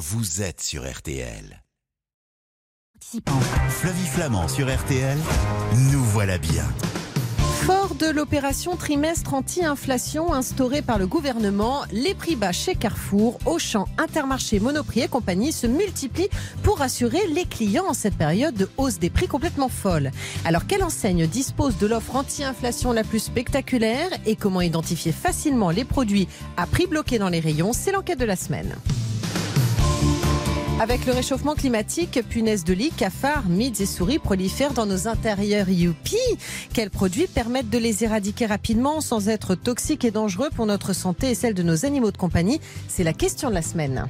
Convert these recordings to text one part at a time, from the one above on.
vous êtes sur RTL. Flavie Flamand sur RTL, nous voilà bien. Fort de l'opération trimestre anti-inflation instaurée par le gouvernement, les prix bas chez Carrefour, Auchan, Intermarché, Monoprix et compagnie se multiplient pour assurer les clients en cette période de hausse des prix complètement folle. Alors quelle enseigne dispose de l'offre anti-inflation la plus spectaculaire et comment identifier facilement les produits à prix bloqué dans les rayons? C'est l'enquête de la semaine. Avec le réchauffement climatique, punaises de lit, cafards, mides et souris prolifèrent dans nos intérieurs. Youpi Quels produits permettent de les éradiquer rapidement sans être toxiques et dangereux pour notre santé et celle de nos animaux de compagnie? C'est la question de la semaine.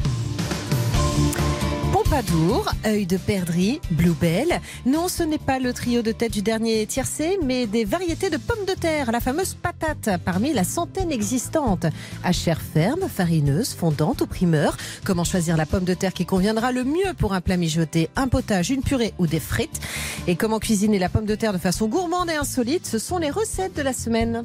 Pompadour, œil de perdrix, Bluebell. Non, ce n'est pas le trio de tête du dernier tiercé, mais des variétés de pommes de terre, la fameuse patate, parmi la centaine existante. À chair ferme, farineuse, fondante ou primeur. Comment choisir la pomme de terre qui conviendra le mieux pour un plat mijoté, un potage, une purée ou des frites? Et comment cuisiner la pomme de terre de façon gourmande et insolite? Ce sont les recettes de la semaine.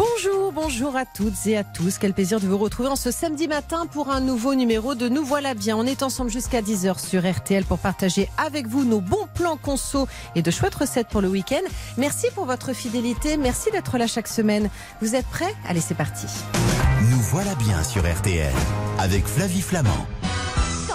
Bonjour, bonjour à toutes et à tous. Quel plaisir de vous retrouver en ce samedi matin pour un nouveau numéro de Nous voilà bien. On est ensemble jusqu'à 10h sur RTL pour partager avec vous nos bons plans conso et de chouettes recettes pour le week-end. Merci pour votre fidélité. Merci d'être là chaque semaine. Vous êtes prêts? Allez, c'est parti. Nous voilà bien sur RTL avec Flavie Flamand.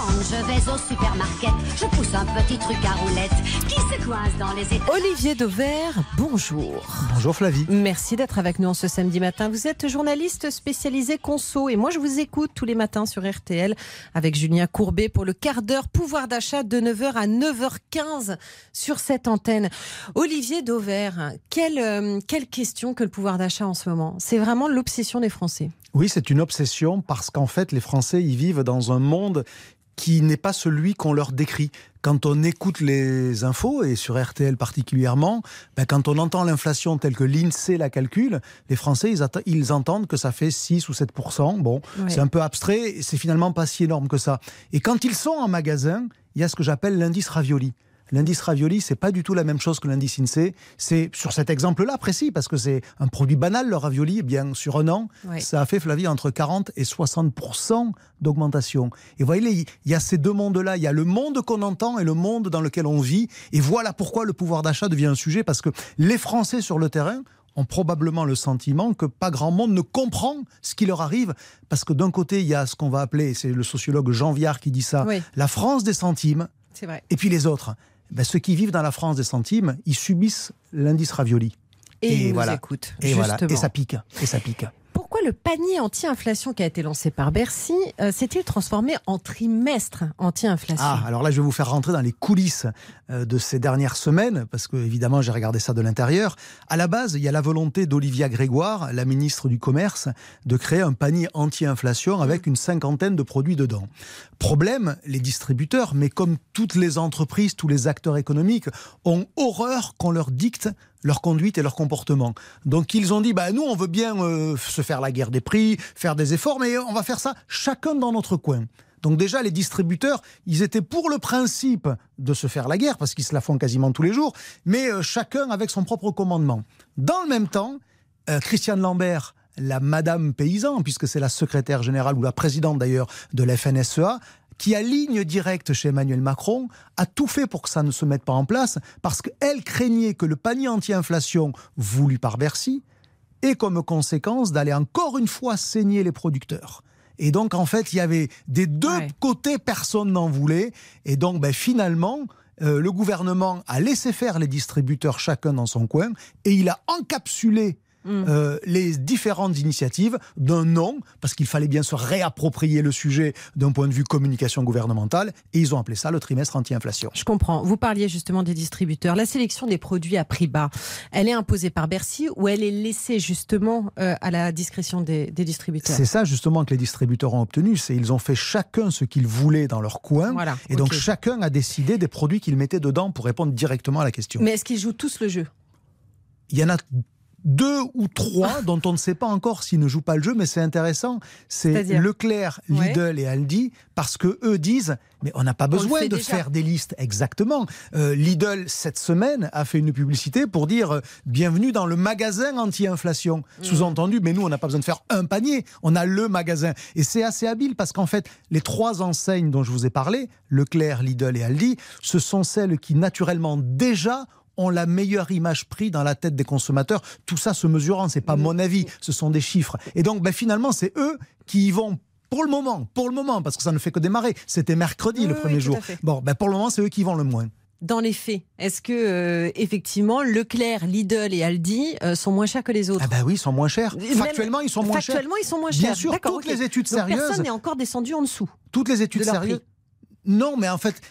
Quand je vais au supermarché, je pousse un petit truc à roulettes qui se coince dans les états. Olivier Dauvert, bonjour. Bonjour Flavie. Merci d'être avec nous en ce samedi matin. Vous êtes journaliste spécialisé conso et moi je vous écoute tous les matins sur RTL avec Julien Courbet pour le quart d'heure pouvoir d'achat de 9h à 9h15 sur cette antenne. Olivier Dauvert, quelle, euh, quelle question que le pouvoir d'achat en ce moment? C'est vraiment l'obsession des Français. Oui, c'est une obsession parce qu'en fait, les Français, ils vivent dans un monde qui n'est pas celui qu'on leur décrit. Quand on écoute les infos, et sur RTL particulièrement, ben quand on entend l'inflation telle que l'INSEE la calcule, les Français, ils, ils, entendent que ça fait 6 ou 7% Bon, Oui. c'est un peu abstrait, c'est finalement pas si énorme que ça. Et quand ils sont en magasin, il y a ce que j'appelle l'indice ravioli. L'indice ravioli, c'est pas du tout la même chose que l'indice INSEE. C'est sur cet exemple-là précis, parce que c'est un produit banal, le ravioli. Eh bien, sur un an, ça a fait, Flavie, entre 40 et 60% d'augmentation. Et vous voyez, il y a ces deux mondes-là. Il y a le monde qu'on entend et le monde dans lequel on vit. Et voilà pourquoi le pouvoir d'achat devient un sujet, parce que les Français sur le terrain ont probablement le sentiment que pas grand monde ne comprend ce qui leur arrive, parce que d'un côté, il y a ce qu'on va appeler, c'est le sociologue Jean Viard qui dit ça, Oui. la France des centimes, vrai. et puis les autres. Ben, ceux qui vivent dans la France des centimes, ils subissent l'indice ravioli. Et, Et ils voilà. nous écoutent. Et voilà, et ça pique, et ça pique. Pourquoi le panier anti-inflation qui a été lancé par Bercy euh, s'est-il transformé en trimestre anti-inflation Ah, alors là, je vais vous faire rentrer dans les coulisses euh, de ces dernières semaines, parce que évidemment, j'ai regardé ça de l'intérieur. À la base, il y a la volonté d'Olivia Grégoire, la ministre du Commerce, de créer un panier anti-inflation avec une cinquantaine de produits dedans. Problème, les distributeurs, mais comme toutes les entreprises, tous les acteurs économiques, ont horreur qu'on leur dicte leur conduite et leur comportement. Donc ils ont dit, bah, nous, on veut bien euh, se faire la guerre des prix, faire des efforts, mais on va faire ça chacun dans notre coin. Donc déjà, les distributeurs, ils étaient pour le principe de se faire la guerre, parce qu'ils se la font quasiment tous les jours, mais euh, chacun avec son propre commandement. Dans le même temps, euh, Christiane Lambert, la Madame Paysan, puisque c'est la secrétaire générale ou la présidente d'ailleurs de la FNSEA, qui a ligne directe chez Emmanuel Macron, a tout fait pour que ça ne se mette pas en place, parce qu'elle craignait que le panier anti-inflation voulu par Bercy ait comme conséquence d'aller encore une fois saigner les producteurs. Et donc, en fait, il y avait des deux Ouais. côtés, personne n'en voulait. Et donc, ben, finalement, euh, le gouvernement a laissé faire les distributeurs chacun dans son coin et il a encapsulé Mm. euh, les différentes initiatives d'un nom, parce qu'il fallait bien se réapproprier le sujet d'un point de vue communication gouvernementale, et ils ont appelé ça le trimestre anti-inflation. Je comprends. Vous parliez justement des distributeurs. La sélection des produits à prix bas, elle est imposée par Bercy ou elle est laissée justement euh, à la discrétion des, des distributeurs? C'est ça justement que les distributeurs ont obtenu, c'est ils ont fait chacun ce qu'ils voulaient dans leur coin, Voilà, et donc chacun a décidé des produits qu'ils mettaient dedans pour répondre directement à la question. Mais est-ce qu'ils jouent tous le jeu? Il y en a deux ou trois dont on ne sait pas encore s'ils ne jouent pas le jeu, mais c'est intéressant. C'est Leclerc, Lidl et Aldi, parce que eux disent mais on n'a pas besoin de faire des listes exactement. Euh, Lidl cette semaine a fait une publicité pour dire euh, bienvenue dans le magasin anti-inflation. Mmh. Sous-entendu, mais nous on n'a pas besoin de faire un panier, on a le magasin. Et c'est assez habile parce qu'en fait les trois enseignes dont je vous ai parlé, Leclerc, Lidl et Aldi, ce sont celles qui naturellement déjà ont la meilleure image prise dans la tête des consommateurs. Tout ça se mesurant, c'est pas mon avis, ce sont des chiffres. Et donc, ben, finalement, c'est eux qui y vont pour le moment, pour le moment, parce que ça ne fait que démarrer. C'était mercredi le premier jour. Bon, ben pour le moment, c'est eux qui vont le moins. Dans les faits, est-ce que euh, effectivement Leclerc, Lidl et Aldi euh, sont moins chers que les autres? Ah ben oui, ils sont moins chers. Factuellement, ils sont moins chers. Factuellement, ils sont moins chers. Bien sûr, toutes les études sérieuses. personne n'est encore descendu en dessous. Toutes les études sérieuses. Non, mais en fait,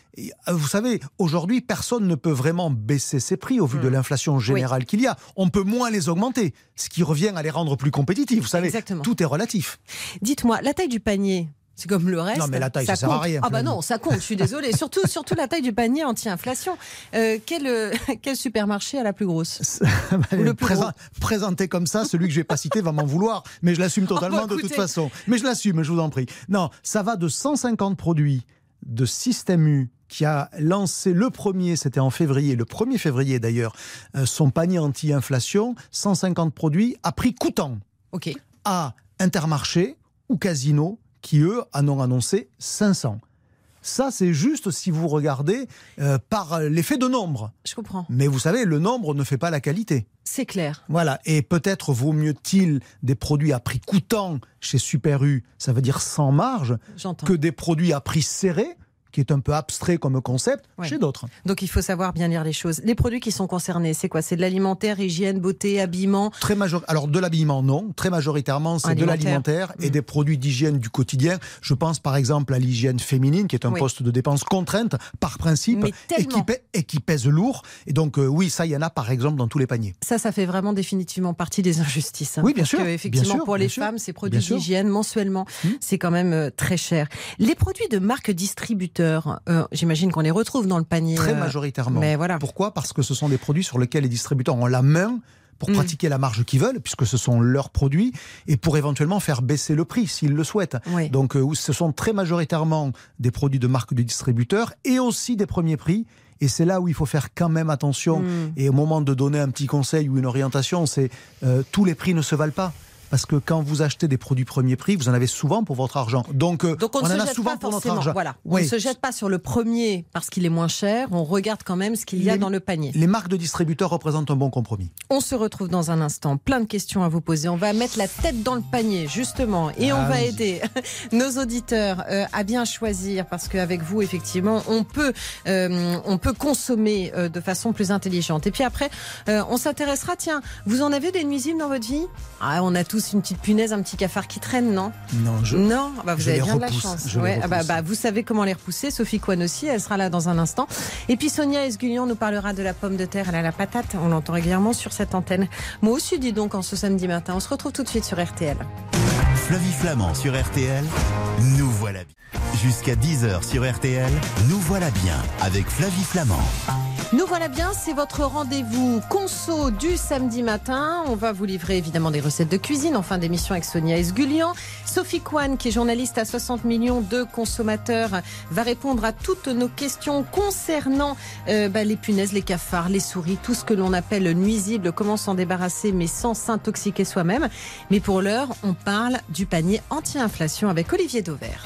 vous savez, aujourd'hui, personne ne peut vraiment baisser ses prix au vu de hmm. l'inflation générale qu'il y a. On peut moins les augmenter, ce qui revient à les rendre plus compétitifs. Vous savez, tout est relatif. Dites-moi, la taille du panier, c'est comme le reste. Non, mais la taille, ça, sert à rien. Ah bah non, ça compte, je suis désolée. surtout, surtout la taille du panier anti-inflation. Euh, quel, euh, quel supermarché a la plus grosse le plus Présenté comme ça, celui que je vais pas citer va m'en vouloir, mais je l'assume oh, totalement de toute façon. Mais je l'assume, je vous en prie. Non, ça va de 150 produits de Système U qui a lancé le premier, c'était en février, le 1er février d'ailleurs, euh, son panier anti-inflation, 150 produits à prix coûtant. OK. À Intermarché ou Casino, qui eux en ont annoncé 500. Ça, c'est juste si vous regardez euh, par l'effet de nombre. Je comprends. Mais vous savez, le nombre ne fait pas la qualité. C'est clair. Voilà. Et peut-être vaut mieux-il des produits à prix coûtant chez Super U, ça veut dire sans marge, que des produits à prix serré qui est un peu abstrait comme concept chez d'autres. Donc il faut savoir bien lire les choses. Les produits qui sont concernés, c'est quoi? C'est de l'alimentaire, hygiène, beauté, habillement? Très major... Alors de l'habillement, non. Très majoritairement, c'est de l'alimentaire et mm. des produits d'hygiène du quotidien. Je pense par exemple à l'hygiène féminine, qui est un poste de dépense contrainte par principe et qui, et qui, pèse lourd. Et donc euh, oui, ça, il y en a par exemple dans tous les paniers. Ça, ça fait vraiment définitivement partie des injustices. Hein, oui, bien sûr. Que, effectivement, pour les femmes, ces produits d'hygiène mensuellement, mm. c'est quand même euh, très cher. Les produits de marque distributeur euh, j'imagine qu'on les retrouve dans le panier. Très euh, majoritairement. Mais voilà. Pourquoi? Parce que ce sont des produits sur lesquels les distributeurs ont la main pour mm. pratiquer la marge qu'ils veulent, puisque ce sont leurs produits, et pour éventuellement faire baisser le prix s'ils le souhaitent. Donc euh, ce sont très majoritairement des produits de marque de distributeurs et aussi des premiers prix. Et c'est là où il faut faire quand même attention. Mm. Et au moment de donner un petit conseil ou une orientation, c'est tous les prix ne se valent pas parce que quand vous achetez des produits premier prix, vous en avez souvent pour votre argent. Donc, euh, on, en a souvent pour notre argent. Voilà. On ne se jette pas sur le premier parce qu'il est moins cher, on regarde quand même ce qu'il y a dans le panier. Les marques de distributeurs représentent un bon compromis. On se retrouve dans un instant, plein de questions à vous poser. On va mettre la tête dans le panier, justement, et on va aider nos auditeurs euh, à bien choisir parce qu'avec vous, effectivement, on peut, euh, on peut consommer de façon plus intelligente. Et puis après, on s'intéressera, tiens, vous en avez des nuisibles dans votre vie? Ah, On a tous une petite punaise, un petit cafard qui traîne, non? Non, je. Non, ah bah, vous avez bien de la chance. Ouais, ah bah, bah, vous savez comment les repousser. Sophie Kwan aussi, elle sera là dans un instant. Et puis Sonia Esgulion nous parlera de la pomme de terre. Elle a la patate. On l'entend régulièrement sur cette antenne. Moi aussi, dis donc, en ce samedi matin. On se retrouve tout de suite sur RTL. Flavie Flamand sur RTL. Nous voilà bien. Jusqu'à 10h sur RTL. Nous voilà bien avec Flavie Flamand. Nous voilà bien, c'est votre rendez-vous conso du samedi matin. On va vous livrer évidemment des recettes de cuisine en fin d'émission avec Sonia Esgulian. Sophie Kwan, qui est journaliste à 60 millions de consommateurs, va répondre à toutes nos questions concernant euh, bah, les punaises, les cafards, les souris, tout ce que l'on appelle nuisible, comment s'en débarrasser mais sans s'intoxiquer soi-même. Mais pour l'heure, on parle du panier anti-inflation avec Olivier Dauvert.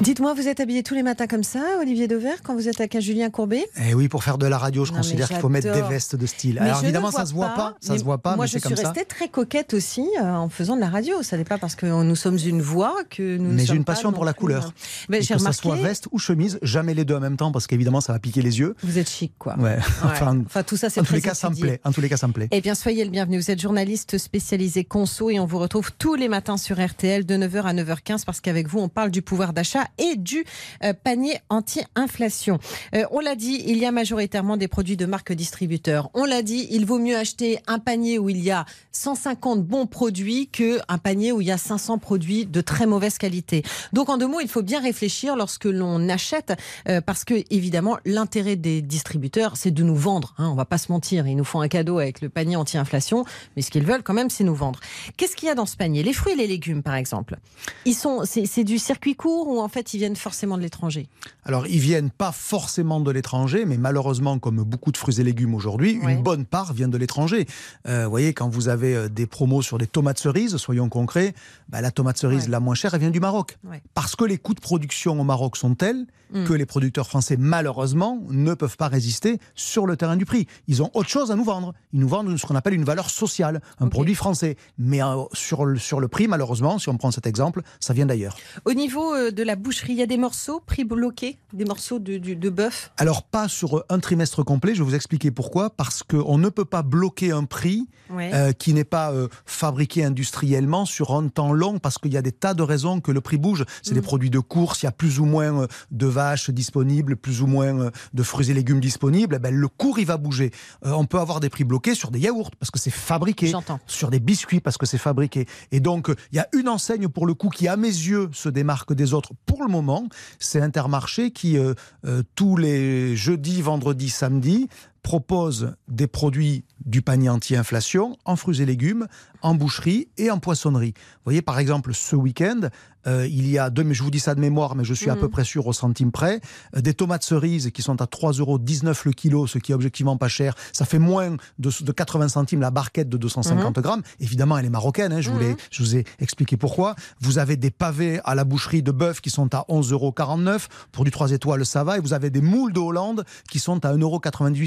Dites-moi, vous êtes habillé tous les matins comme ça, Olivier Dever, quand vous êtes avec un Julien Courbet? Eh oui, pour faire de la radio, je considère qu'il faut mettre des vestes de style. Alors évidemment, ça se voit pas, ça se voit pas. Moi, je suis restée très coquette aussi euh, en faisant de la radio. Ça n'est pas parce que nous sommes une voix que nous. Mais j'ai une passion pour la couleur. Mais que ça soit veste ou chemise, jamais les deux en même temps parce qu'évidemment, ça va piquer les yeux. Vous êtes chic, quoi. Ouais. Enfin, tout ça, c'est en tous les cas, ça me plaît. En tous les cas, ça me plaît. Eh bien, soyez le bienvenu. Vous êtes journaliste spécialisé conso et on vous retrouve tous les matins sur RTL de 9h à 9h15 parce qu'avec vous, on parle du pouvoir d'achat et du euh, panier anti-inflation. Euh, on l'a dit, il y a majoritairement des produits de marque distributeur. On l'a dit, il vaut mieux acheter un panier où il y a 150 bons produits qu'un panier où il y a 500 produits de très mauvaise qualité. Donc en deux mots, il faut bien réfléchir lorsque l'on achète, euh, parce que évidemment, l'intérêt des distributeurs, c'est de nous vendre. Hein, on va pas se mentir, ils nous font un cadeau avec le panier anti-inflation, mais ce qu'ils veulent quand même, c'est nous vendre. Qu'est-ce qu'il y a dans ce panier? Les fruits et les légumes, par exemple? Ils sont, c'est du circuit court ou en fait ils viennent forcément de l'étranger Alors ils viennent pas forcément de l'étranger, mais malheureusement, comme beaucoup de fruits et légumes aujourd'hui, une bonne part vient de l'étranger. Euh, vous voyez, quand vous avez euh, des promos sur des tomates cerises, soyons concrets, bah, la tomate cerise la moins chère, elle vient du Maroc. Parce que les coûts de production au Maroc sont tels mm. que les producteurs français, malheureusement, ne peuvent pas résister sur le terrain du prix. Ils ont autre chose à nous vendre. Ils nous vendent ce qu'on appelle une valeur sociale, un produit français. Mais euh, sur, le, sur le prix, malheureusement, si on prend cet exemple, ça vient d'ailleurs. Au niveau de la il y a des morceaux prix bloqués, des morceaux de, de bœuf Alors, pas sur un trimestre complet. Je vais vous expliquer pourquoi. Parce qu'on ne peut pas bloquer un prix euh, qui n'est pas fabriqué industriellement sur un temps long, parce qu'il y a des tas de raisons que le prix bouge. C'est des mm. produits de course, il y a plus ou moins de vaches disponibles, plus ou moins de fruits et légumes disponibles. Eh ben, le cours, il va bouger. on peut avoir des prix bloqués sur des yaourts, parce que c'est fabriqué. Sur des biscuits, parce que c'est fabriqué. Et donc, il y a une enseigne, pour le coup, qui, à mes yeux, se démarque des autres pour le moment. C'est Intermarché qui, euh, euh, tous les jeudis, vendredis, samedis, propose des produits du panier anti-inflation en fruits et légumes, en boucherie et en poissonnerie. Vous voyez, par exemple, ce week-end, euh, il y a deux, mais je vous dis ça de mémoire, mais je suis à peu mhm. près sûr au centime près, euh, des tomates cerises qui sont à 3,19 euros le kilo, ce qui est objectivement pas cher. Ça fait moins de, de 80 centimes la barquette de 250 mhm. grammes. Évidemment, elle est marocaine, hein, je, mhm. je vous ai expliqué pourquoi. Vous avez des pavés à la boucherie de bœuf qui sont à 11,49 euros. Pour du 3 étoiles, ça va. Et vous avez des moules de Hollande qui sont à 1,98 euros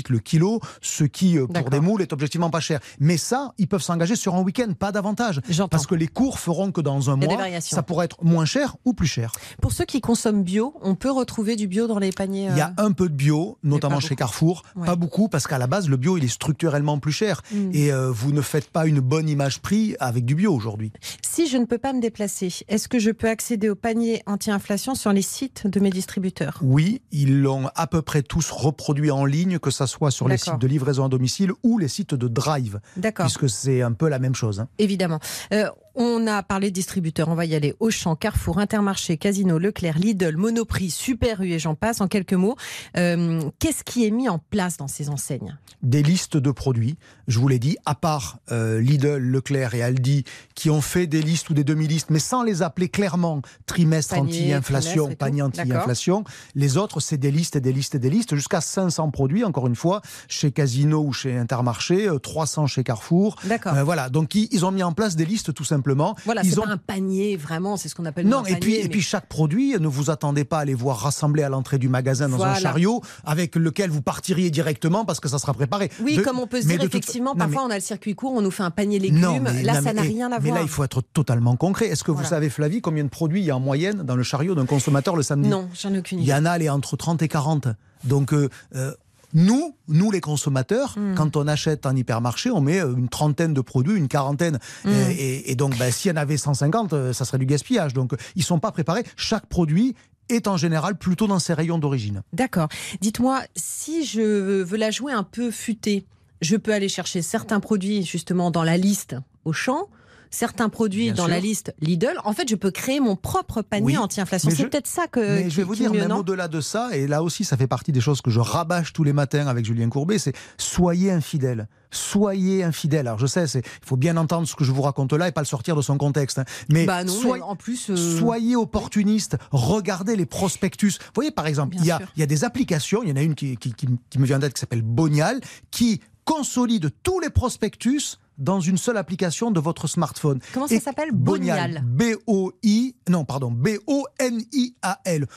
le kilo, ce qui, euh, pour des moules, est objectivement pas cher. Mais ça, ils peuvent s'engager sur un week-end, pas davantage. Parce que les cours feront que dans un mois, ça pourrait être moins cher ou plus cher. Pour ceux qui consomment bio, on peut retrouver du bio dans les paniers Il y a euh, un peu de bio, notamment chez Carrefour. Pas beaucoup, parce qu'à la base, le bio, il est structurellement plus cher. Hmm. Et euh, vous ne faites pas une bonne image prix avec du bio aujourd'hui. Si je ne peux pas me déplacer, est-ce que je peux accéder au panier anti-inflation sur les sites de mes distributeurs? Oui, ils l'ont à peu près tous reproduit en ligne, que ce soit sur les sites de livraison à domicile ou les sites de drive. D'accord. Puisque c'est un peu la même chose. Hein. Évidemment. Euh, on a parlé de distributeurs, on va y aller. Auchan, Carrefour, Intermarché, Casino, Leclerc, Lidl, Monoprix, Super U et j'en passe en quelques mots. Euh, qu'est-ce qui est mis en place dans ces enseignes? Des listes de produits. Je vous l'ai dit, à part euh, Lidl, Leclerc et Aldi qui ont fait des listes ou des demi-listes, mais sans les appeler clairement trimestre anti-inflation, panier anti-inflation. Les autres, c'est des listes et des listes et des listes, jusqu'à 500 produits, encore une fois, chez Casino ou chez Intermarché, 300 euh, chez Carrefour. D'accord. voilà, donc ils ont mis en place des listes tout simplement voilà, c'est ont... pas un panier vraiment, c'est ce qu'on appelle non, un et puis et puis chaque produit, ne vous attendez pas à les voir rassemblés à l'entrée du magasin dans un chariot avec lequel vous partiriez directement parce que ça sera préparé. Oui, comme on peut se dire effectivement, parfois on a le circuit court, on nous fait un panier légumes. là, ça n'a rien à voir. Mais là, il faut être totalement concret. Est-ce que vous savez, Flavie, combien de produits il y a en moyenne dans le chariot d'un consommateur le samedi? Non, j'en ai aucune idée. Il y en a les entre 30 et 40. Donc, euh, euh, nous, nous les consommateurs, hmm. quand on achète en hypermarché, on met euh, une trentaine de produits, une quarantaine. Hmm. Et, donc, ben, s'il y en avait 150, euh, ça serait du gaspillage. Donc, ils ne sont pas préparés. Chaque produit est en général plutôt dans ses rayons d'origine. D'accord. Dites-moi, si je veux la jouer un peu futée, je peux aller chercher certains produits justement dans la liste au champ certains produits dans la liste Lidl, en fait, je peux créer mon propre panier anti-inflation. C'est peut-être ça que. Mais je vais vous dire, même au-delà de ça, et là aussi, ça fait partie des choses que je rabâche tous les matins avec Julien Courbet, c'est soyez infidèles soyez infidèles. Alors je sais, il faut bien entendre ce que je vous raconte là et pas le sortir de son contexte. Hein. Mais, bah en plus, euh, soyez opportunistes. Regardez les prospectus. Vous voyez, par exemple, il y, a, il y a des applications. Il y en a une qui, qui, qui me vient d'être qui s'appelle Bonial, qui consolide tous les prospectus dans une seule application de votre smartphone. Comment ça s'appelle? Bonial. B-O-I, non, pardon, B-O-N-I-A-L.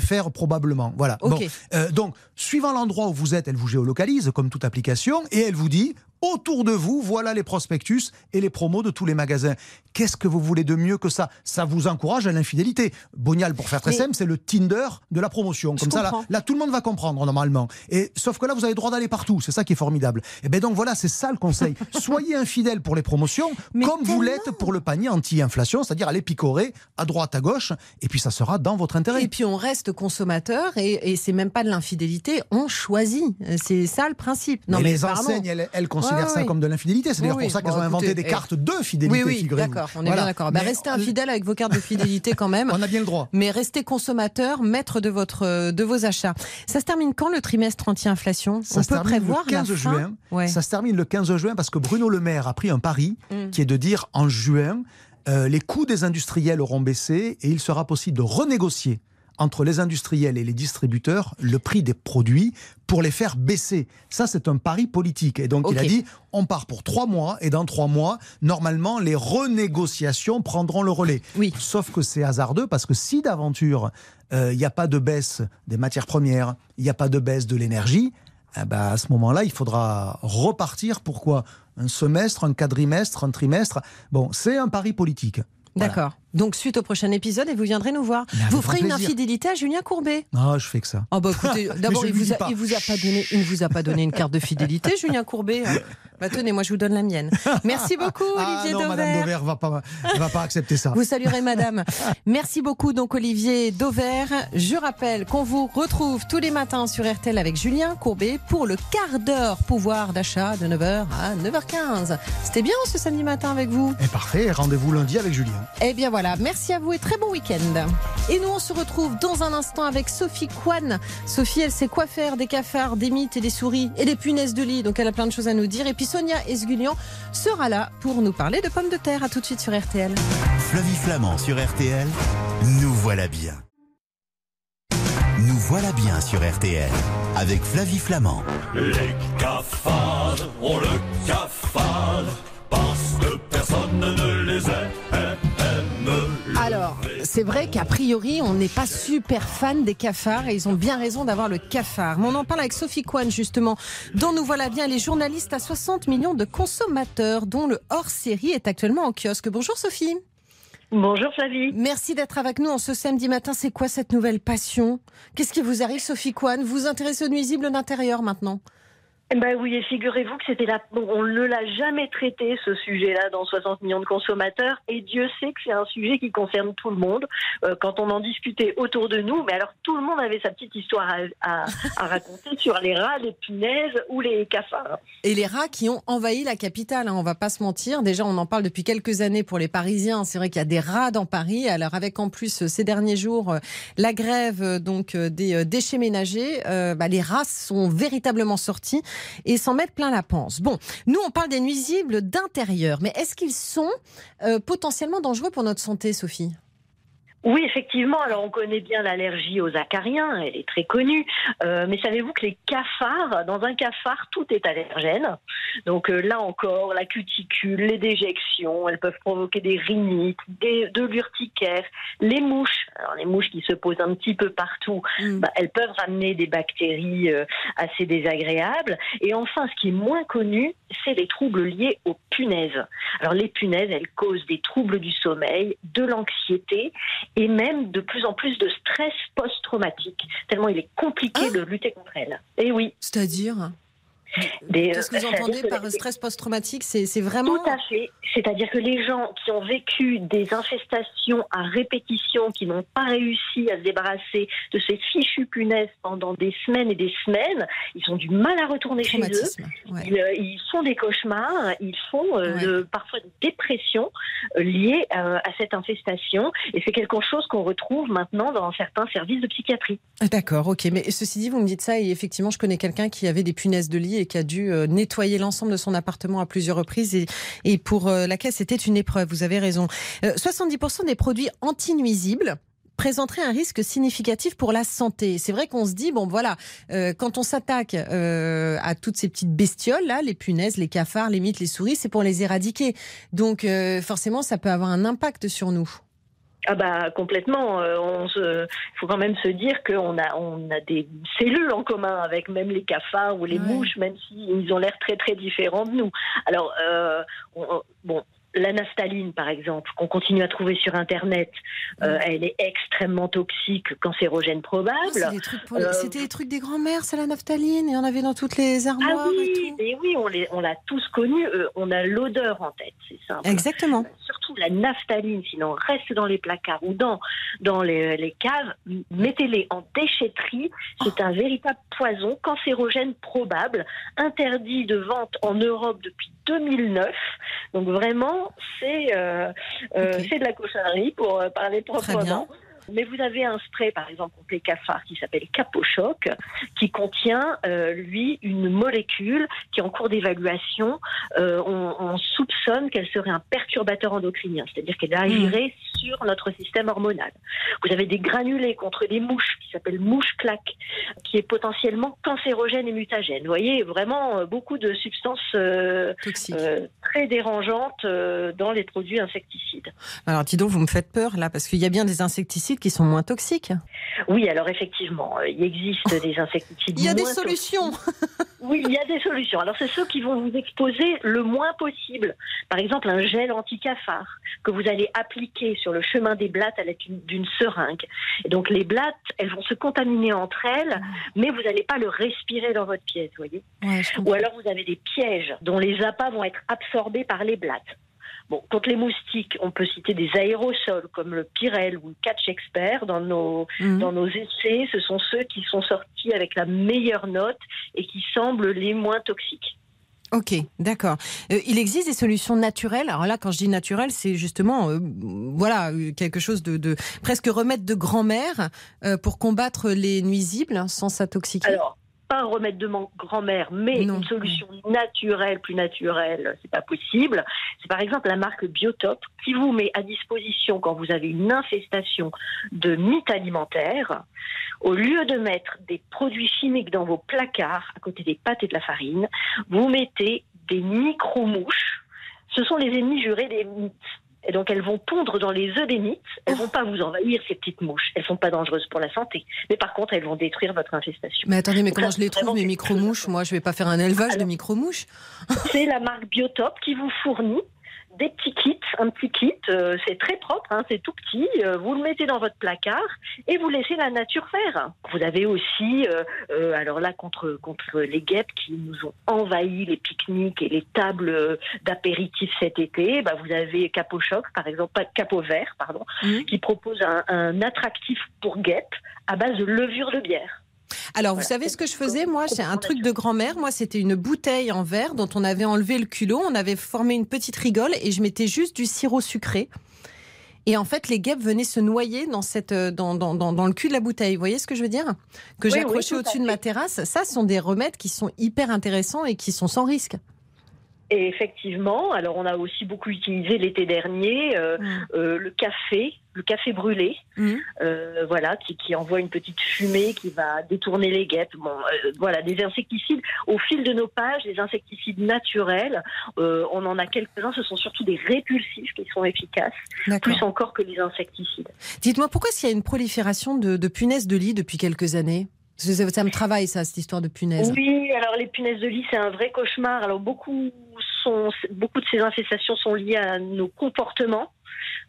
.fr probablement. Voilà. Bon, euh, donc, suivant l'endroit où vous êtes, elle vous géolocalise comme toute application et elle vous dit autour de vous, voilà les prospectus et les promos de tous les magasins. Qu'est-ce que vous voulez de mieux que ça? Ça vous encourage à l'infidélité. Bonial, pour faire très simple, c'est le Tinder de la promotion. Comme ça, là, tout le monde va comprendre normalement. Et sauf que là, vous avez le droit d'aller partout. C'est ça qui est formidable. Et bien donc voilà, c'est ça le conseil. Soyez infidèles pour les promotions, comme vous l'êtes pour le panier anti-inflation, c'est-à-dire aller picorer à droite, à gauche, et puis ça sera dans votre intérêt. Et puis on reste consommateur, et, et c'est même pas de l'infidélité, on choisit. C'est ça le principe. Non, mais, les enseignes, elles, considèrent ça comme de l'infidélité. C'est d'ailleurs pour ça qu'elles ont inventé des cartes de fidélité. Oui, oui, d'accord, on est bien d'accord. Bah, restez infidèle avec vos cartes de fidélité quand même. on a bien le droit. Mais restez consommateur, maître de, votre, de vos achats. Ça se termine quand le trimestre anti-inflation? On peut prévoir le 15 juin. Ça se termine le 15 juin parce que Bruno Le Maire a pris un pari mm. qui est de dire en juin, euh, les coûts des industriels auront baissé et il sera possible de renégocier entre les industriels et les distributeurs le prix des produits pour les faire baisser. Ça, c'est un pari politique. Et donc, il a dit, on part pour trois mois, et dans trois mois, normalement, les renégociations prendront le relais. Oui. Sauf que c'est hasardeux, parce que si d'aventure, euh, il n'y a pas de baisse des matières premières, il n'y a pas de baisse de l'énergie, eh ben, à ce moment-là, il faudra repartir. Pourquoi? Un semestre, un quadrimestre, un trimestre? Bon, c'est un pari politique. D'accord. Donc, suite au prochain épisode, et vous viendrez nous voir. vous ferez une infidélité à Julien Courbet Non, je fais que ça. Oh bah écoutez, d'abord, il, vous a, vous a pas donné, il ne vous a pas donné une carte de fidélité, Julien Courbet. Hein. Bah tenez, moi je vous donne la mienne. Merci beaucoup, ah Olivier ah non, Madame Dover va pas, va pas accepter ça. Vous saluerez Madame. Merci beaucoup, donc Olivier Dover. Je rappelle qu'on vous retrouve tous les matins sur RTL avec Julien Courbet pour le quart d'heure pouvoir d'achat de 9h à 9h15. C'était bien ce samedi matin avec vous. Et parfait. Rendez-vous lundi avec Julien. Eh bien voilà. Merci à vous et très bon week-end. Et nous, on se retrouve dans un instant avec Sophie Kwan. Sophie, elle sait quoi faire des cafards, des mythes et des souris et des punaises de lit. Donc elle a plein de choses à nous dire. Et puis Sonia Esgulian sera là pour nous parler de pommes de terre. À tout de suite sur RTL. Flavie Flamand sur RTL. Nous voilà bien. Nous voilà bien sur RTL avec Flavie Flamand. Les cafards ont le cafard c'est vrai qu'a priori, on n'est pas super fan des cafards et ils ont bien raison d'avoir le cafard. Mais on en parle avec Sophie Kwan, justement, dont nous voilà bien les journalistes à 60 millions de consommateurs, dont le hors-série est actuellement en kiosque. Bonjour Sophie. Bonjour Flavie. Merci d'être avec nous en ce samedi matin. C'est quoi cette nouvelle passion? Qu'est-ce qui vous arrive, Sophie Kwan? Vous vous intéressez aux nuisibles d'intérieur maintenant? Ben oui, et figurez-vous que c'était là, on ne l'a jamais traité ce sujet-là dans 60 millions de consommateurs, et Dieu sait que c'est un sujet qui concerne tout le monde. Euh, quand on en discutait autour de nous, mais alors tout le monde avait sa petite histoire à, raconter sur les rats, les punaises ou les cafards. Et les rats qui ont envahi la capitale, hein, on va pas se mentir. Déjà, on en parle depuis quelques années pour les Parisiens. C'est vrai qu'il y a des rats dans Paris. Alors avec en plus ces derniers jours euh, la grève euh, donc des déchets ménagers, bah, les rats sont véritablement sortis et s'en mettre plein la panse. Bon, nous, on parle des nuisibles d'intérieur, mais est-ce qu'ils sont euh, potentiellement dangereux pour notre santé, Sophie? Oui, effectivement. Alors, on connaît bien l'allergie aux acariens, elle est très connue. Euh, mais savez-vous que les cafards, dans un cafard, tout est allergène. Donc euh, là encore, la cuticule, les déjections, elles peuvent provoquer des rhinites, des, de l'urticaire, les mouches. Alors les mouches qui se posent un petit peu partout, mm. bah, elles peuvent ramener des bactéries euh, assez désagréables. Et enfin, ce qui est moins connu, c'est les troubles liés aux punaises. Alors les punaises, elles causent des troubles du sommeil, de l'anxiété et même de plus en plus de stress post-traumatique, tellement il est compliqué ah. de lutter contre elles. Et oui. C'est-à-dire? Qu'est-ce que vous entendez par stress post-traumatique C'est vraiment. Tout à fait. C'est-à-dire que les gens qui ont vécu des infestations à répétition, qui n'ont pas réussi à se débarrasser de ces fichues punaises pendant des semaines et des semaines, ils ont du mal à retourner chez eux. Euh, ils, font des cauchemars, ils font euh, parfois des dépressions euh, liées à cette infestation. Et c'est quelque chose qu'on retrouve maintenant dans certains services de psychiatrie. D'accord, ok. Mais ceci dit, vous me dites ça, et effectivement, je connais quelqu'un qui avait des punaises de lit et qui a dû euh, nettoyer l'ensemble de son appartement à plusieurs reprises et, et pour euh, laquelle c'était une épreuve. Vous avez raison. 70% euh, des produits anti-nuisibles présenteraient un risque significatif pour la santé. C'est vrai qu'on se dit, bon voilà, quand on s'attaque à toutes ces petites bestioles, là, les punaises, les cafards, les mites, les souris, c'est pour les éradiquer. Donc forcément, ça peut avoir un impact sur nous. Ah bah complètement. Euh, on se, faut quand même se dire qu'on a, on a des cellules en commun avec même les cafards ou les mouches, même s'ils ont l'air très très différents de nous. Alors euh, bon, la naphtaline, par exemple, qu'on continue à trouver sur Internet, euh, elle est extrêmement toxique, cancérogène probable. Oh, c'était des trucs des grands-mères, c'est la naphtaline, y en avait dans toutes les armoires. Ah oui, et, oui, on l'a tous connu, euh, on a l'odeur en tête, c'est simple. Exactement. Surtout la naphtaline, sinon reste dans les placards ou dans, dans les, caves, mettez-les en déchetterie, c'est un véritable poison cancérogène probable, interdit de vente en Europe depuis 2009. Donc vraiment, c'est euh, euh, c'est de la cochonnerie pour euh, parler proprement. Mais vous avez un spray, par exemple, contre les cafards qui s'appelle Capochoc, qui contient, euh, lui, une molécule qui en cours d'évaluation. Euh, on, soupçonne qu'elle serait un perturbateur endocrinien, c'est-à-dire qu'elle agirait mmh. Sur notre système hormonal. Vous avez des granulés contre des mouches qui s'appellent mouche-claque, qui est potentiellement cancérogène et mutagène. Vous voyez, vraiment euh, beaucoup de substances très dérangeantes dans les produits insecticides. Alors, dis donc, vous me faites peur là, parce qu'il y a bien des insecticides qui sont moins toxiques. Oui, alors effectivement, euh, il existe des insecticides. il y a des solutions. oui, il y a des solutions. Alors c'est ceux qui vont vous exposer le moins possible. Par exemple, un gel anti-cafard que vous allez appliquer sur le chemin des blattes à l'aide d'une seringue. Et donc les blattes, elles vont se contaminer entre elles, mais vous n'allez pas le respirer dans votre pièce, voyez. Ou alors vous avez des pièges dont les appâts vont être absorbés par les blattes. Bon, contre les moustiques, on peut citer des aérosols comme le Pyrel ou le Catch Expert. Dans nos, mhm. dans nos essais, ce sont ceux qui sont sortis avec la meilleure note et qui semblent les moins toxiques. Ok, d'accord. Euh, il existe des solutions naturelles? Alors là, quand je dis naturel, c'est justement, euh, voilà, quelque chose de, presque remède de grand-mère euh, pour combattre les nuisibles sans s'intoxiquer? Pas un remède de grand-mère, mais une solution naturelle, plus naturelle, c'est pas possible. C'est par exemple la marque Biotop qui vous met à disposition quand vous avez une infestation de mythes alimentaires, au lieu de mettre des produits chimiques dans vos placards à côté des pâtes et de la farine, vous mettez des micro-mouches. Ce sont les ennemis jurés des mythes. Et donc elles vont pondre dans les œufs des mythes. Elles vont pas vous envahir ces petites mouches. Elles sont pas dangereuses pour la santé. Mais par contre, elles vont détruire votre infestation. Mais attendez, mais comment je les trouve mes micro-mouches? Moi, je vais pas faire un élevage de micro-mouches. C'est la marque Biotop qui vous fournit des petits kits, un petit kit, euh, c'est très propre, hein, c'est tout petit, euh, vous le mettez dans votre placard et vous laissez la nature faire. Vous avez aussi, euh, alors là, contre, contre les guêpes qui nous ont envahi les pique-niques et les tables d'apéritif cet été, bah, vous avez Capot Choc, par exemple, pas Capot Vert, pardon, mmh. qui propose un, un attractif pour guêpes à base de levure de bière. Alors, vous savez ce que je faisais Moi, c'est un truc de grand-mère. Moi, c'était une bouteille en verre dont on avait enlevé le culot. On avait formé une petite rigole et je mettais juste du sirop sucré. Et en fait, les guêpes venaient se noyer dans, cette, euh, dans, dans, dans, le cul de la bouteille. Vous voyez ce que je veux dire? Que j'ai accroché au-dessus de ma terrasse. Ça, ce sont des remèdes qui sont hyper intéressants et qui sont sans risque. Et effectivement, alors on a aussi beaucoup utilisé l'été dernier euh, mm. euh, le café, le café brûlé, mm. euh, voilà, qui, qui, envoie une petite fumée qui va détourner les guêpes. Bon, voilà, des insecticides. Au fil de nos pages, des insecticides naturels, on en a quelques-uns. Ce sont surtout des répulsifs qui sont efficaces, plus encore que les insecticides. Dites-moi pourquoi s'il y a une prolifération de, de punaises de lit depuis quelques années? Ça me travaille, ça, cette histoire de punaises. Oui, alors les punaises de lit, c'est un vrai cauchemar. Alors beaucoup, sont, beaucoup de ces infestations sont liées à nos comportements.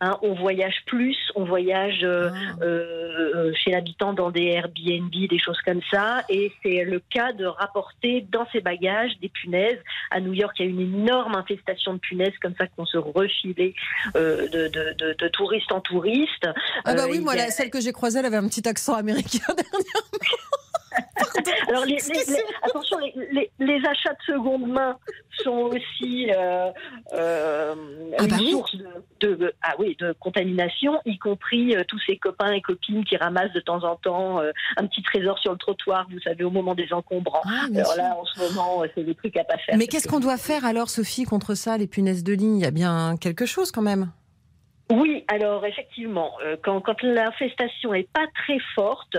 Hein, on voyage plus, on voyage euh, ah. euh, chez l'habitant dans des Airbnb, des choses comme ça. Et c'est le cas de rapporter dans ses bagages des punaises. À New York, il y a une énorme infestation de punaises comme ça qu'on se refilait euh, de, touristes en touristes. Ah bah oui, moi, celle que j'ai croisée, elle avait un petit accent américain dernièrement. Alors, les, attention, les, achats de seconde main sont aussi euh, euh, ah bah une source de, ah oui, de contamination, y compris euh, tous ces copains et copines qui ramassent de temps en temps un petit trésor sur le trottoir, vous savez, au moment des encombrants. Ah, alors là, en ce moment, c'est des trucs à pas faire. Mais qu'est-ce qu'on doit faire alors, Sophie, contre ça, les punaises de ligne Il y a bien quelque chose quand même Oui, alors effectivement, euh, quand, quand l'infestation n'est pas très forte,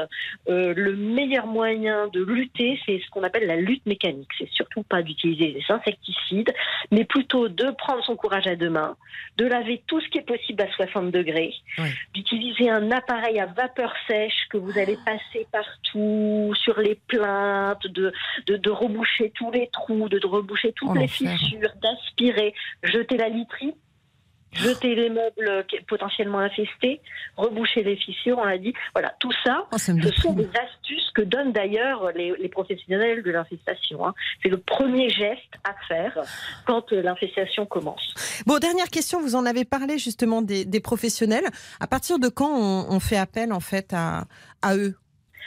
euh, le meilleur moyen de lutter, c'est ce qu'on appelle la lutte mécanique. C'est surtout pas d'utiliser des insecticides, mais plutôt de prendre son courage à deux mains, de laver tout ce qui est possible à 60 degrés, Oui. d'utiliser un appareil à vapeur sèche que vous allez passer partout, sur les plaintes, de, de, de reboucher tous les trous, de, de reboucher toutes Oh, les fissures, d'aspirer, jeter la literie jeter les meubles potentiellement infestés, reboucher les fissures, on l'a dit. Voilà, tout ça, Oh, ça ce sont des astuces que donnent d'ailleurs les, les professionnels de l'infestation. hein. C'est le premier geste à faire quand euh, l'infestation commence. Bon, dernière question, vous en avez parlé justement des, des professionnels. À partir de quand on, on fait appel en fait à, à eux?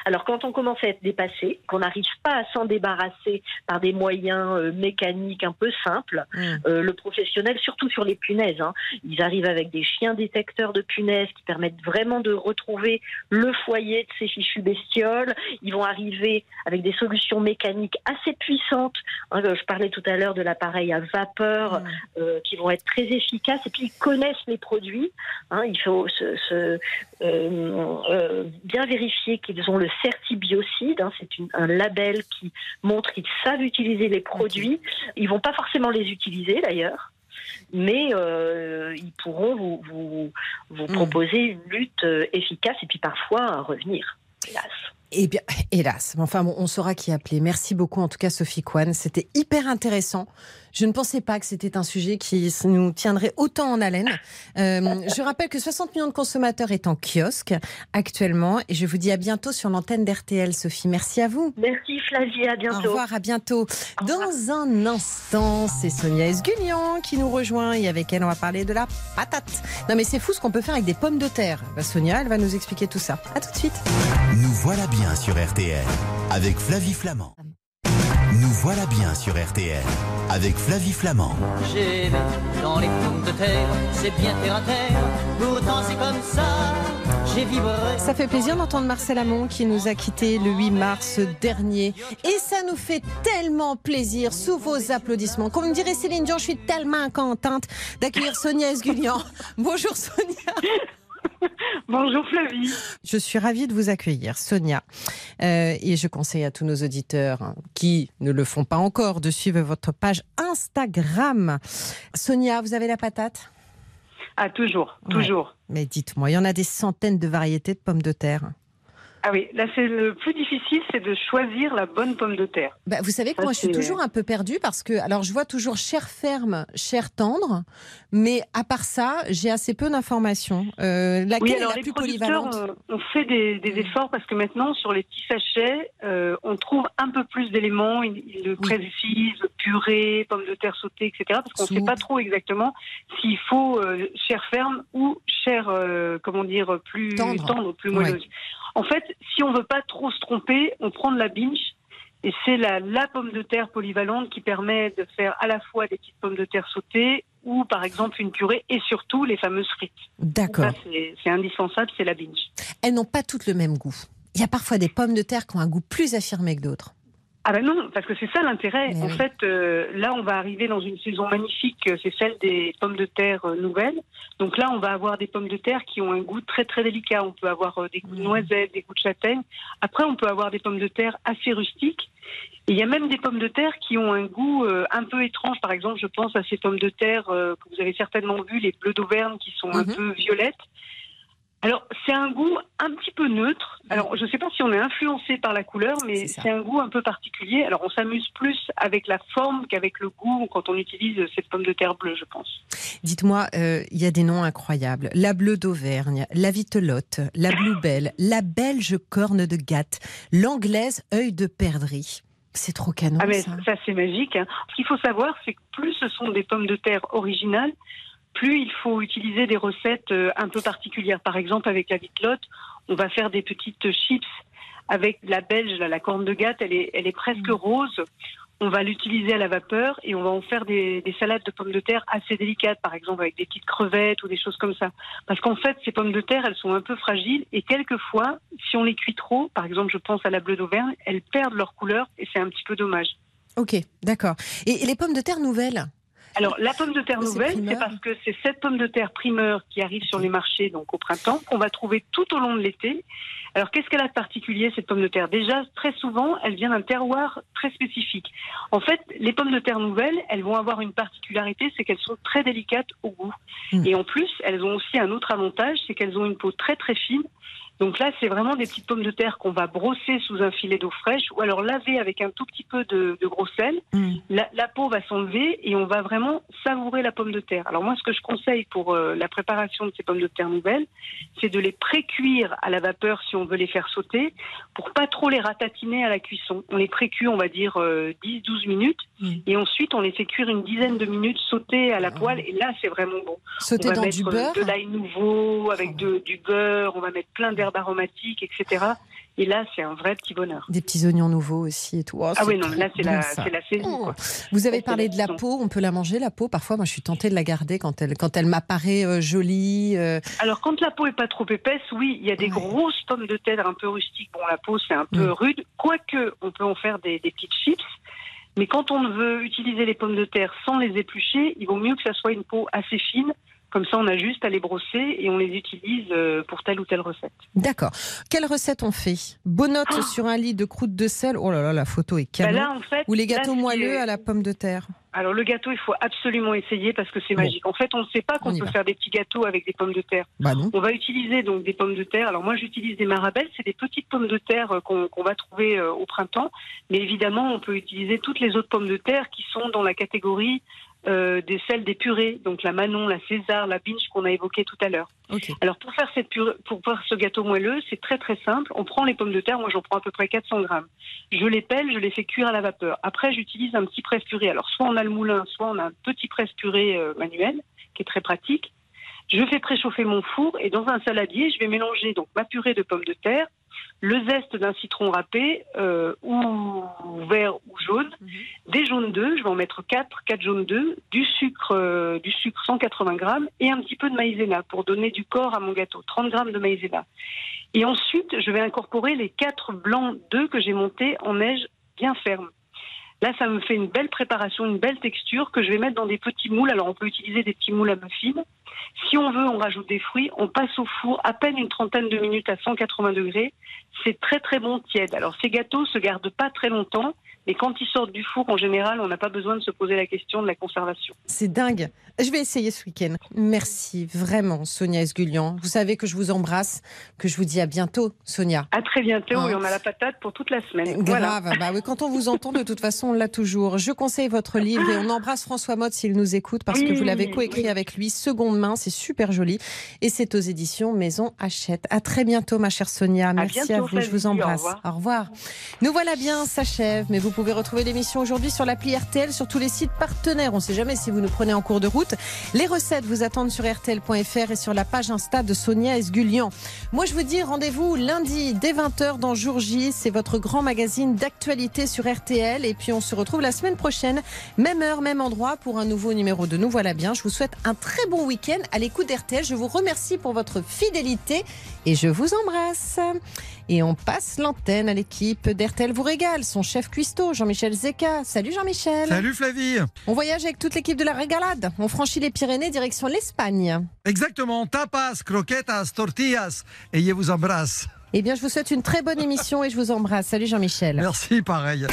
Alors quand on commence à être dépassé, qu'on n'arrive pas à s'en débarrasser par des moyens euh, mécaniques un peu simples, Hmm. euh, le professionnel, surtout sur les punaises, hein, ils arrivent avec des chiens détecteurs de punaises qui permettent vraiment de retrouver le foyer de ces fichues bestioles. Ils vont arriver avec des solutions mécaniques assez puissantes. hein, je parlais tout à l'heure de l'appareil à vapeur Hmm. euh, qui vont être très efficaces et puis ils connaissent les produits. hein, il faut se, se, euh, euh, bien vérifier qu'ils ont le certibiocide. hein, c'est un label qui montre qu'ils savent utiliser les produits. Ils vont pas forcément les utiliser d'ailleurs. Mais euh, ils pourront vous, vous, vous Mm. proposer une lutte efficace et puis parfois un revenir. Hélas. Eh bien, hélas. Mais Enfin, bon, on saura qui appeler. Merci beaucoup, en tout cas, Sophie Kwan. C'était hyper intéressant. Je ne pensais pas que c'était un sujet qui nous tiendrait autant en haleine. Euh, je rappelle que 60 millions de consommateurs est en kiosque actuellement. Et je vous dis à bientôt sur l'antenne d'RTL, Sophie. Merci à vous. Merci Flavie, à bientôt. Au revoir, à bientôt. Dans un instant, c'est Sonia Esgulian qui nous rejoint et avec elle, on va parler de la patate. Non, mais c'est fou ce qu'on peut faire avec des pommes de terre. Bah, Sonia, elle va nous expliquer tout ça. À tout de suite. Nous voilà bien sur RTL avec Flavie Flamand. Nous voilà bien sur RTL avec Flavie Flamand. J'ai aimé dans les pommes de terre, c'est bien terre à terre, pourtant c'est comme ça, j'ai vibré. Ça fait plaisir d'entendre Marcel Amont qui nous a quittés le 8 mars dernier. Et ça nous fait tellement plaisir, sous vos applaudissements. Comme dirait Céline Dion, je suis tellement contente d'accueillir Sonia Esgulian. Bonjour Sonia. Bonjour Flavie. Je suis ravie de vous accueillir, Sonia. Euh, et je conseille à tous nos auditeurs hein, qui ne le font pas encore de suivre votre page Instagram. Sonia, vous avez la patate? Ah, toujours, Ouais. toujours. Mais dites-moi, il y en a des centaines de variétés de pommes de terre. Ah oui, là, c'est le plus difficile, c'est de choisir la bonne pomme de terre. Bah, vous savez que Ça, moi, je suis toujours un peu perdue parce que, alors, je vois toujours chair ferme, chair tendre, mais à part ça, j'ai assez peu d'informations. Euh, laquelle Oui, est alors la les plus polyvalente? euh, ont fait des, des Mm. efforts parce que maintenant, sur les petits sachets, euh, on trouve un peu plus d'éléments. Ils, ils le précisent, purée, pommes de terre sautée, etc. Parce qu'on ne sait pas trop exactement s'il faut euh, chair ferme ou chair, euh, comment dire, plus Tendre. plus Ouais. En fait, si on veut pas trop se tromper, on prend de la binge. Et c'est la, la pomme de terre polyvalente qui permet de faire à la fois des petites pommes de terre sautées ou par exemple une purée et surtout les fameuses frites. D'accord. Ça, c'est c'est indispensable, c'est la binge. Elles n'ont pas toutes le même goût. Il y a parfois des pommes de terre qui ont un goût plus affirmé que d'autres. Ah ben non, parce que c'est ça l'intérêt. Mais En fait, euh, là, on va arriver dans une saison magnifique, euh, c'est celle des pommes de terre euh, nouvelles. Donc là, on va avoir des pommes de terre qui ont un goût très très délicat. On peut avoir euh, des goûts de Mhm. noisettes, des goûts de châtaigne. Après, on peut avoir des pommes de terre assez rustiques. Et il y a même des pommes de terre qui ont un goût un peu étrange. Par exemple, je pense à ces pommes de terre que vous avez certainement vues, les bleus d'Auvergne, qui sont un Mhm. peu violettes. Alors, c'est un goût un petit peu neutre. Alors, je ne sais pas si on est influencé par la couleur, mais C'est un goût un peu particulier. Alors, on s'amuse plus avec la forme qu'avec le goût quand on utilise cette pomme de terre bleue, je pense. Dites-moi, euh, il y a des noms incroyables. La bleue d'Auvergne, la vitelotte, la bluebelle, la belge corne de gatte, l'anglaise œil de perdrix. C'est trop canon, ah, mais ça. ça, c'est magique. hein. Ce qu'il faut savoir, c'est que plus ce sont des pommes de terre originales, plus il faut utiliser des recettes euh, un peu particulières. Par exemple, avec la vitelotte, on va faire des petites chips avec la belge, la corne de gatte, elle est, elle est presque Mm. rose. On va l'utiliser à la vapeur et on va en faire des, des salades de pommes de terre assez délicates, par exemple avec des petites crevettes ou des choses comme ça. Parce qu'en fait, ces pommes de terre, elles sont un peu fragiles et quelquefois, si on les cuit trop, par exemple, je pense à la bleue d'Auvergne, elles perdent leur couleur et c'est un petit peu dommage. Ok, d'accord. Et les pommes de terre nouvelles Alors, la pomme de terre nouvelle, c'est parce que c'est cette pomme de terre primeur qui arrive sur les marchés donc au printemps, qu'on va trouver tout au long de l'été. Alors, qu'est-ce qu'elle a de particulier, cette pomme de terre? Déjà, très souvent, elle vient d'un terroir très spécifique. En fait, les pommes de terre nouvelles, elles vont avoir une particularité, c'est qu'elles sont très délicates au goût. Mm. Et en plus, elles ont aussi un autre avantage, c'est qu'elles ont une peau très très fine. Donc là, c'est vraiment des petites pommes de terre qu'on va brosser sous un filet d'eau fraîche ou alors laver avec un tout petit peu de, de gros sel Mm. la, la peau va s'enlever et on va vraiment savourer la pomme de terre. Alors moi, ce que je conseille pour euh, la préparation de ces pommes de terre nouvelles, c'est de les pré-cuire à la vapeur si on veut les faire sauter, pour pas trop les ratatiner à la cuisson. On les pré-cuit, on va dire euh, 10-12 minutes, Mm. et ensuite on les fait cuire une dizaine de minutes sauter à la poêle, et là c'est vraiment bon. Sauter on va dans mettre du euh, beurre. de l'ail nouveau, avec de- du beurre, on va mettre plein d'herbes aromatiques, etc. Et là, c'est un vrai petit bonheur. Des petits oignons nouveaux aussi et tout. Oh, Ah oui, non, là, c'est bon, la, saison. Oh. quoi. Vous avez parlé de la peau, on peut la manger la peau? Parfois, moi, je suis tentée de la garder quand elle, quand elle m'apparaît euh, jolie. euh, Alors, quand la peau est pas trop épaisse, oui, il y a des Ouais. grosses pommes de terre un peu rustiques. Bon, la peau, c'est un peu Mm. rude. Quoique, on peut en faire des, des petites chips. Mais quand on veut utiliser les pommes de terre sans les éplucher, il vaut mieux que ça soit une peau assez fine. Comme ça, on a juste à les brosser et on les utilise euh, pour telle ou telle recette. D'accord. Quelle recette on fait? Bonotte Oh. sur un lit de croûte de sel. Oh là là, la photo est Bah canon. là, en fait, Ou les gâteaux moelleux à la pomme de terre. Alors, le gâteau, il faut absolument essayer parce que c'est Bon. magique. En fait, on ne sait pas On qu'on peut va. faire des petits gâteaux avec des pommes de terre. Bah. On va utiliser donc des pommes de terre. Alors moi j'utilise des marabelles, c'est des petites pommes de terre euh, qu'on qu'on va trouver euh, au printemps. Mais évidemment on peut utiliser toutes les autres pommes de terre qui sont dans la catégorie euh, des celles des purées, donc la Manon, la César, la Binge qu'on a évoqué tout à l'heure. Alors pour faire cette purée, pour faire ce gâteau moelleux, c'est très très simple. On prend les pommes de terre, moi j'en prends à peu près 400 grammes. Je les pèle, je les fais cuire à la vapeur. Après j'utilise un petit presse-purée. Alors soit on a le moulin, soit on a un petit presse-purée euh, manuel qui est très pratique. Je fais préchauffer mon four et dans un saladier, je vais mélanger donc ma purée de pommes de terre, le zeste d'un citron râpé euh, ou vert ou jaune, des jaunes d'œufs, je vais en mettre 4, 4 jaunes d'œufs, du sucre, euh, du sucre 180 grammes et un petit peu de maïzena pour donner du corps à mon gâteau, 30 grammes de maïzena. Et ensuite, je vais incorporer les 4 blancs d'œufs que j'ai montés en neige bien ferme. Là, ça me fait une belle préparation, une belle texture que je vais mettre dans des petits moules. Alors, on peut utiliser des petits moules à muffins. Si on veut, on rajoute des fruits. On passe au four à peine une trentaine de minutes à 180 degrés. C'est très très bon tiède. Alors, ces gâteaux se gardent pas très longtemps. Mais quand ils sortent du four, en général, on n'a pas besoin de se poser la question de la conservation. C'est dingue. Je vais essayer ce week-end. Merci vraiment, Sonia Esgulian. Vous savez que je vous embrasse, que je vous dis à bientôt, Sonia. À très bientôt Hein. et on a la patate pour toute la semaine. Voilà. Grave. Bah oui, quand on vous entend, de toute façon, on l'a toujours. Je conseille votre livre et on embrasse François Mott s'il nous écoute parce que Oui, vous l'avez coécrit oui. avec lui, seconde main. C'est super joli. Et c'est aux éditions Maison Hachette. À très bientôt, ma chère Sonia. Merci à, bientôt, vous. Je vous Flavie. Au embrasse. revoir. Au revoir. Nous voilà bien, s'achève. Mais vous pouvez retrouver l'émission aujourd'hui sur l'appli RTL, sur tous les sites partenaires. On ne sait jamais si vous nous prenez en cours de route. Les recettes vous attendent sur RTL.fr et sur la page Insta de Sonia Esgulian. Moi, je vous dis rendez-vous lundi dès 20h dans Jour J. C'est votre grand magazine d'actualité sur RTL. Et puis, on se retrouve la semaine prochaine, même heure, même endroit, pour un nouveau numéro de Nous Voilà Bien. Je vous souhaite un très bon week-end à l'écoute d'RTL. Je vous remercie pour votre fidélité et je vous embrasse. Et on passe l'antenne à l'équipe d'RTL vous régale, son chef cuistot, Jean-Michel Zeka. Salut Jean-Michel. Salut Flavie On voyage avec toute l'équipe de la régalade. On franchit les Pyrénées, direction l'Espagne. Exactement, tapas, croquetas, tortillas, et je vous embrasse. Eh bien, je vous souhaite une très bonne émission et je vous embrasse. Salut Jean-Michel. Merci, pareil.